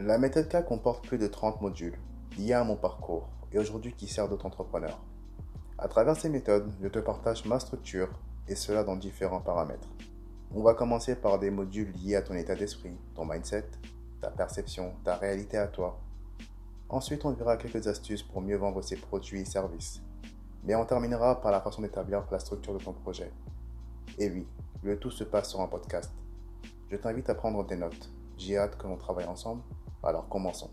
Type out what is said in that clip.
La méthode K comporte plus de 30 modules liés à mon parcours et aujourd'hui qui sert d'autres entrepreneurs. À travers ces méthodes, je te partage ma structure et cela dans différents paramètres. On va commencer par des modules liés à ton état d'esprit, ton mindset, ta perception, ta réalité à toi. Ensuite, on verra quelques astuces pour mieux vendre ses produits et services. Mais on terminera par la façon d'établir la structure de ton projet. Et oui, le tout se passe sur un podcast. Je t'invite à prendre des notes. J'ai hâte que l'on travaille ensemble. Alors commençons.